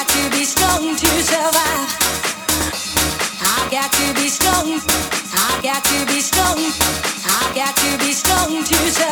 got to be strong to survive. I've got to be strong. I've got to be strong. I've got to be strong to survive.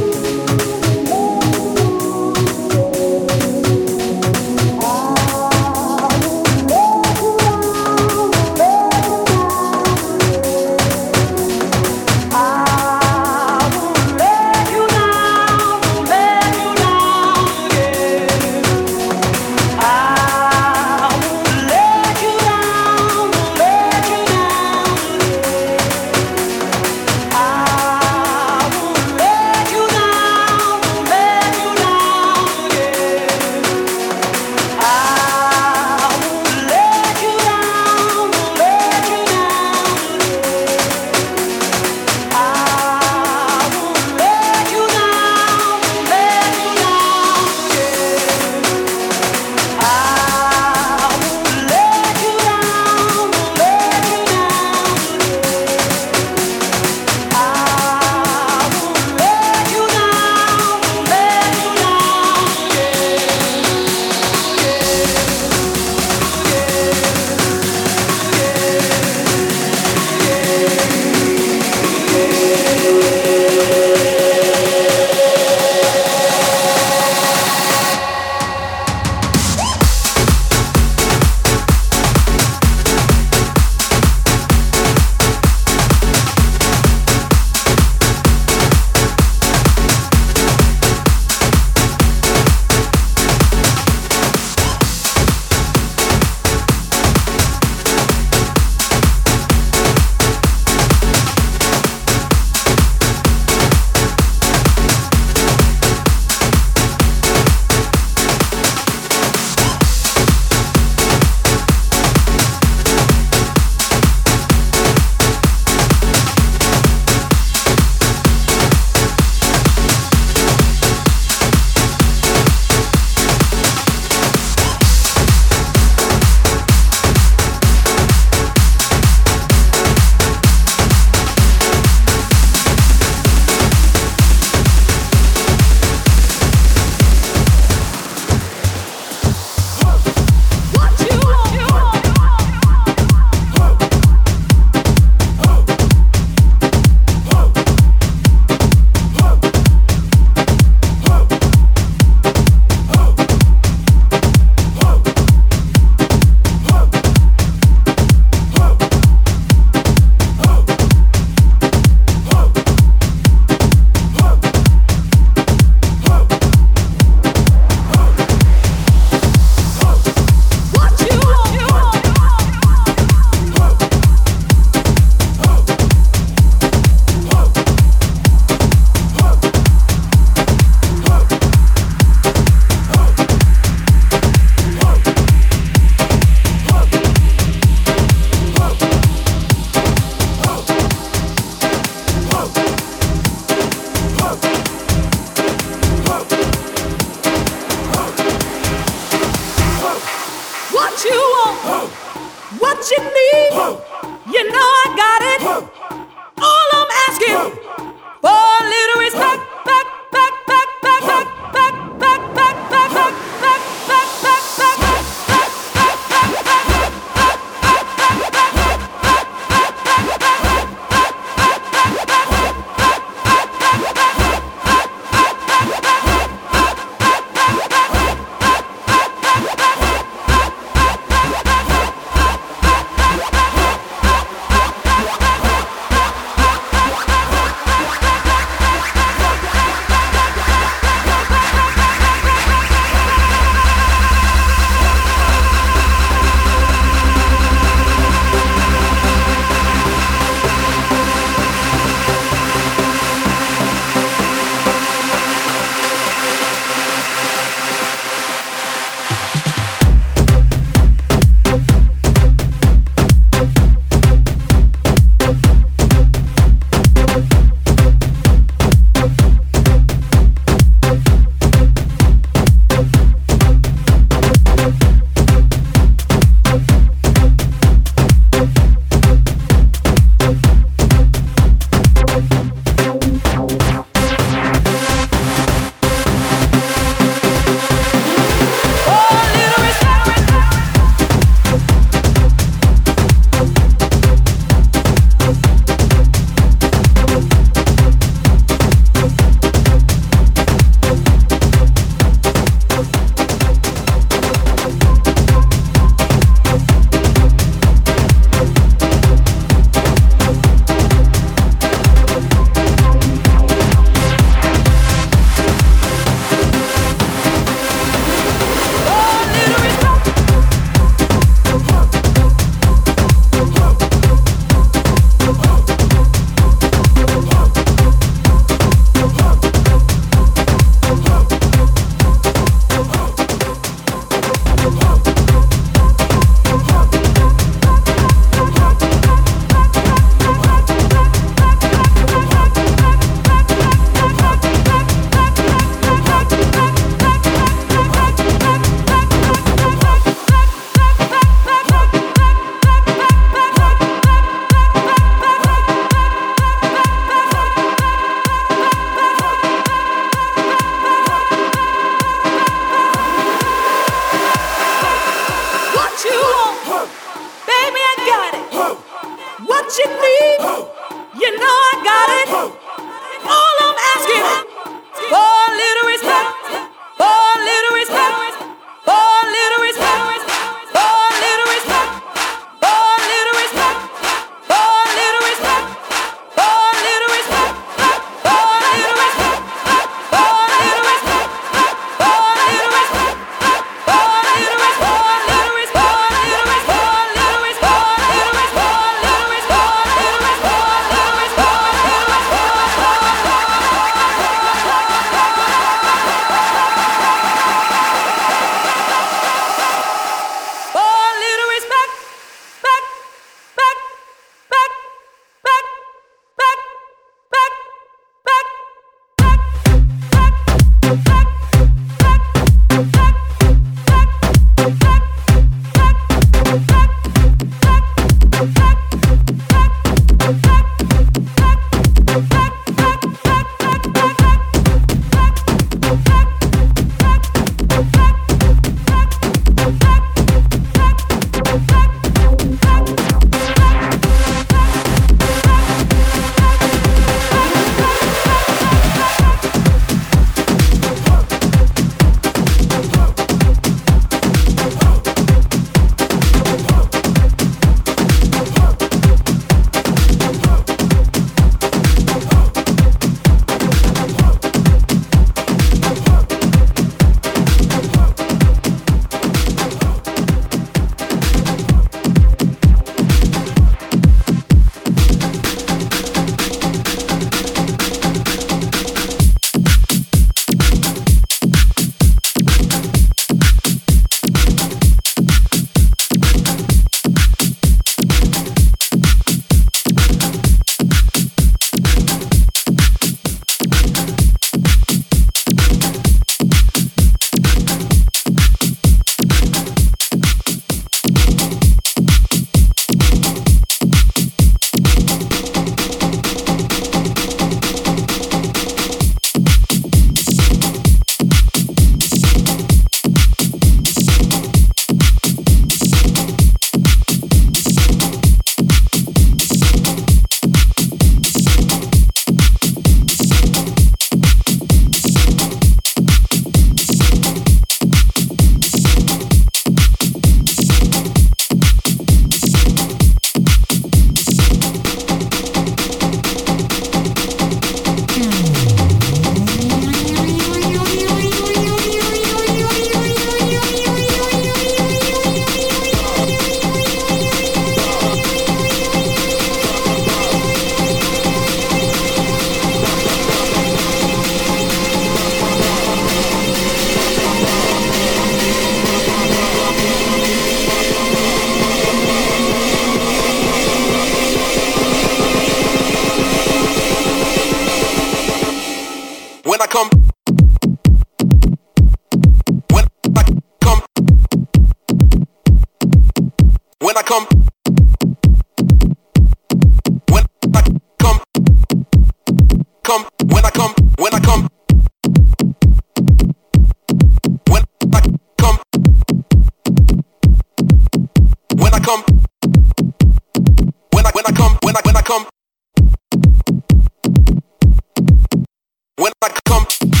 When I come.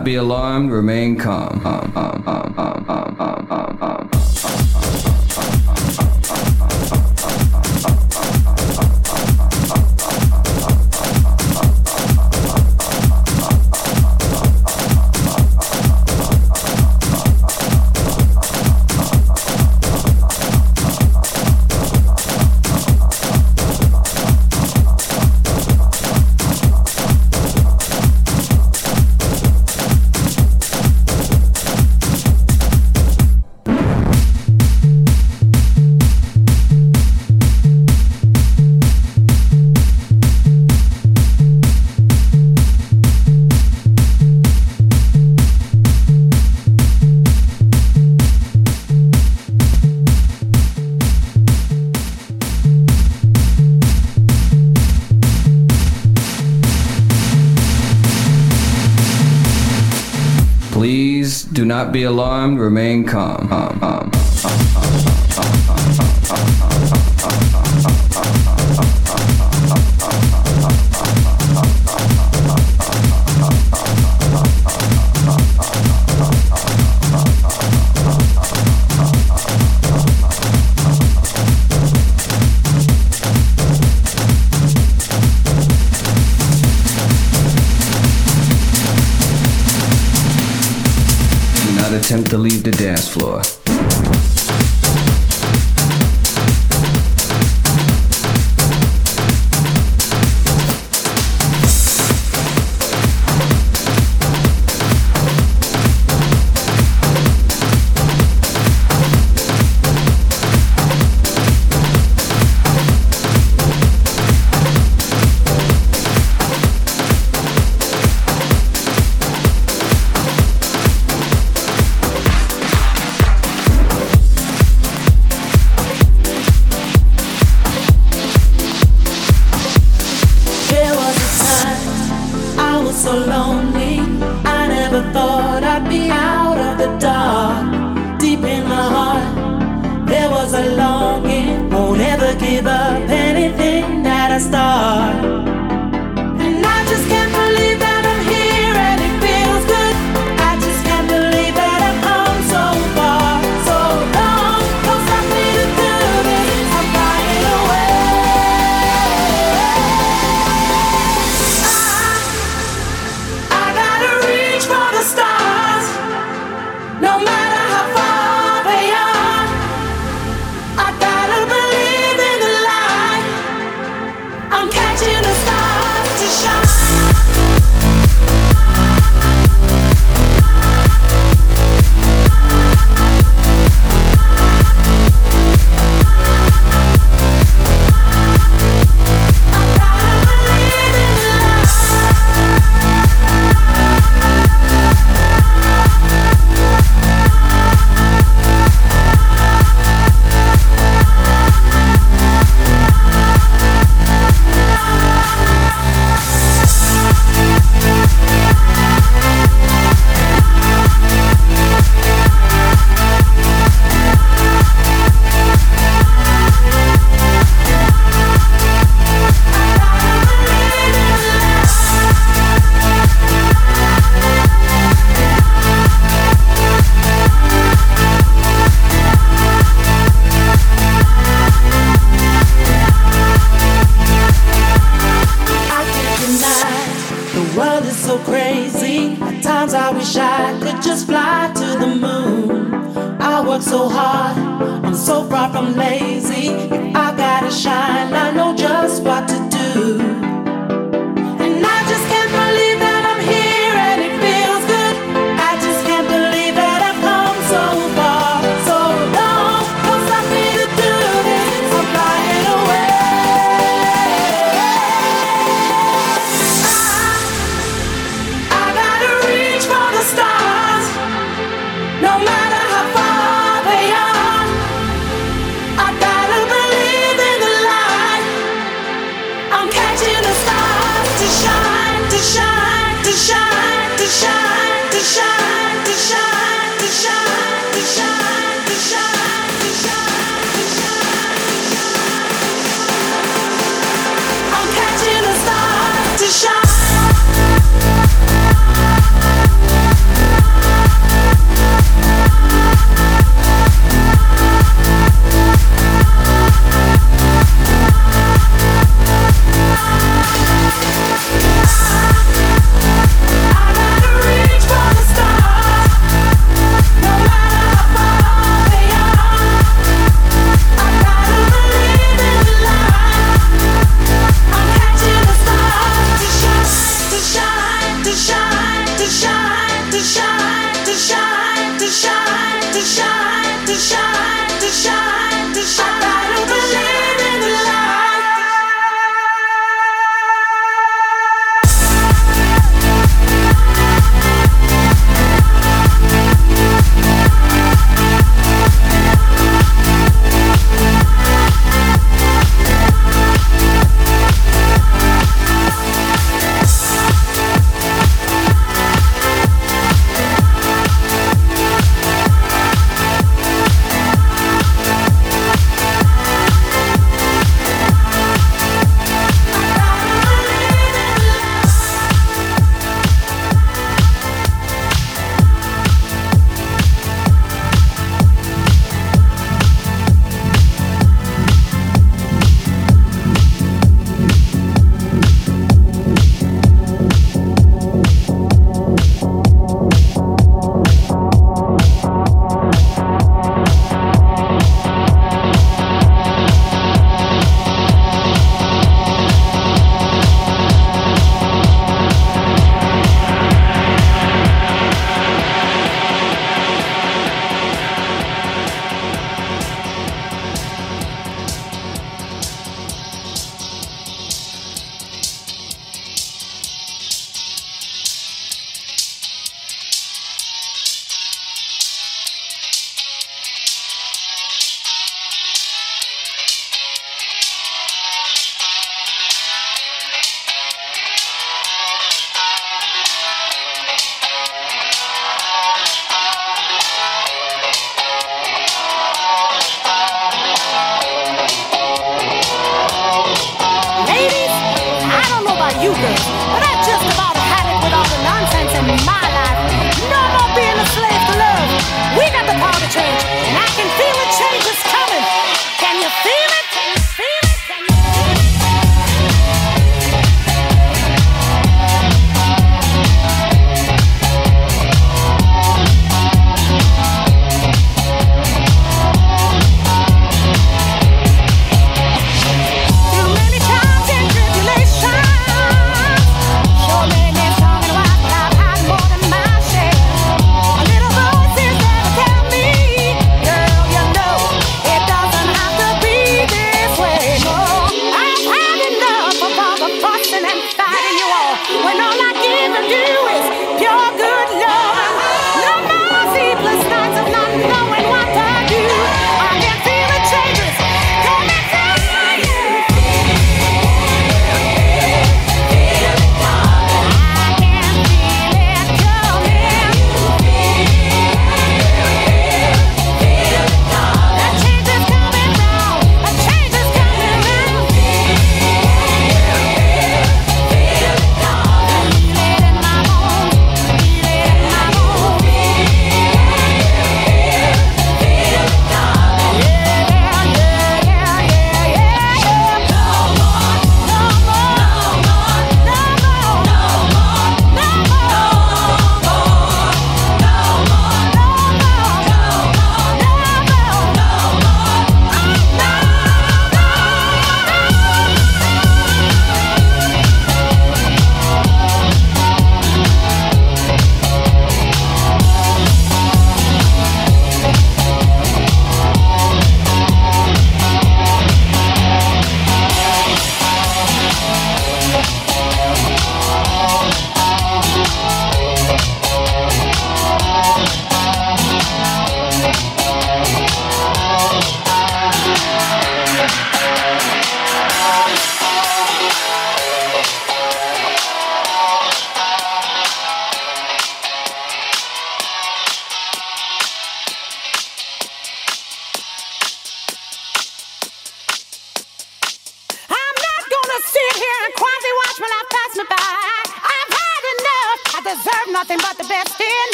Not be alarmed, remain calm. Um, be alarmed, remain calm. Floor.